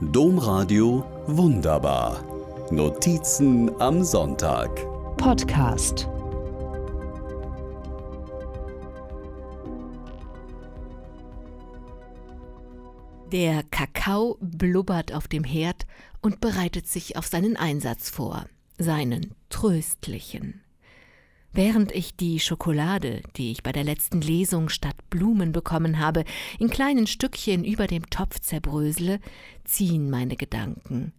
Domradio Wunderbar. Notizen am Sonntag. Podcast. Der Kakao blubbert auf dem Herd und bereitet sich auf seinen Einsatz vor, seinen tröstlichen. Während ich die Schokolade, die ich bei der letzten Lesung statt Blumen bekommen habe, in kleinen Stückchen über dem Topf zerbrösele, ziehen meine Gedanken.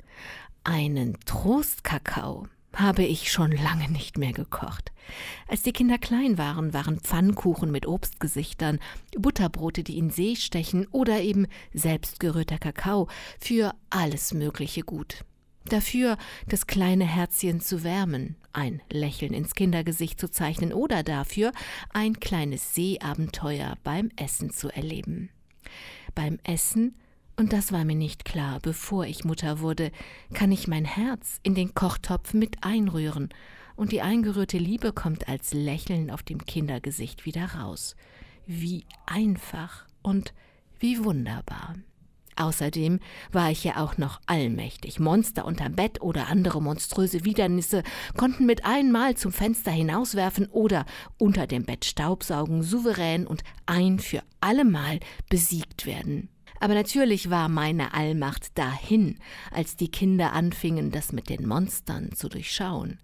Einen Trostkakao habe ich schon lange nicht mehr gekocht. Als die Kinder klein waren, waren Pfannkuchen mit Obstgesichtern, Butterbrote, die in See stechen oder eben selbstgerührter Kakao für alles Mögliche gut. Dafür das kleine Herzchen zu wärmen, ein Lächeln ins Kindergesicht zu zeichnen oder dafür ein kleines Seeabenteuer beim Essen zu erleben. Beim Essen, und das war mir nicht klar, bevor ich Mutter wurde, kann ich mein Herz in den Kochtopf mit einrühren, und die eingerührte Liebe kommt als Lächeln auf dem Kindergesicht wieder raus. Wie einfach und wie wunderbar. Außerdem war ich ja auch noch allmächtig. Monster unterm Bett oder andere monströse Widernisse konnten mit einmal zum Fenster hinauswerfen oder unter dem Bett staubsaugen, souverän und ein für allemal besiegt werden. Aber natürlich war meine Allmacht dahin, als die Kinder anfingen, das mit den Monstern zu durchschauen.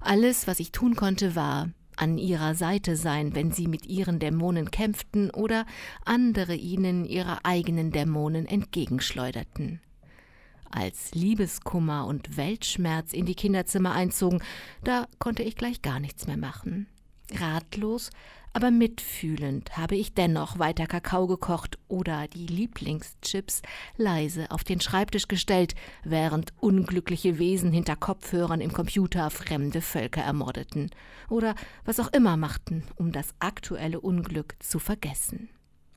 Alles, was ich tun konnte, war an ihrer Seite sein, wenn sie mit ihren Dämonen kämpften oder andere ihnen ihre eigenen Dämonen entgegenschleuderten. Als Liebeskummer und Weltschmerz in die Kinderzimmer einzogen, da konnte ich gleich gar nichts mehr machen. Ratlos aber mitfühlend habe ich dennoch weiter Kakao gekocht oder die Lieblingschips leise auf den Schreibtisch gestellt, während unglückliche Wesen hinter Kopfhörern im Computer fremde Völker ermordeten oder was auch immer machten, um das aktuelle Unglück zu vergessen.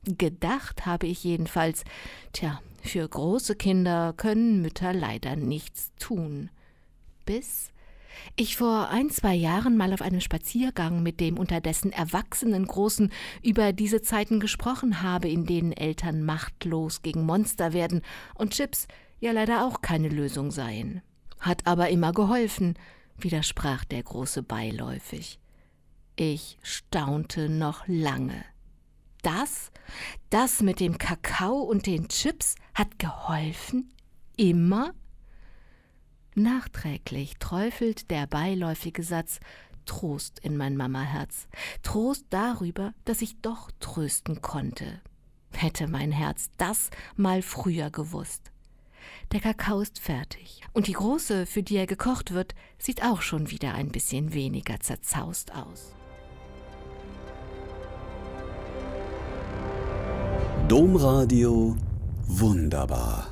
Gedacht habe ich jedenfalls, tja, für große Kinder können Mütter leider nichts tun. Bis ich vor ein, zwei Jahren mal auf einem Spaziergang mit dem unterdessen erwachsenen Großen über diese Zeiten gesprochen habe, in denen Eltern machtlos gegen Monster werden und Chips ja leider auch keine Lösung seien. Hat aber immer geholfen, widersprach der Große beiläufig. Ich staunte noch lange. Das, das mit dem Kakao und den Chips hat geholfen? Immer? Nachträglich träufelt der beiläufige Satz Trost in mein Mamaherz. Trost darüber, dass ich doch trösten konnte. Hätte mein Herz das mal früher gewusst. Der Kakao ist fertig. Und die große, für die er gekocht wird, sieht auch schon wieder ein bisschen weniger zerzaust aus. Domradio wunderbar.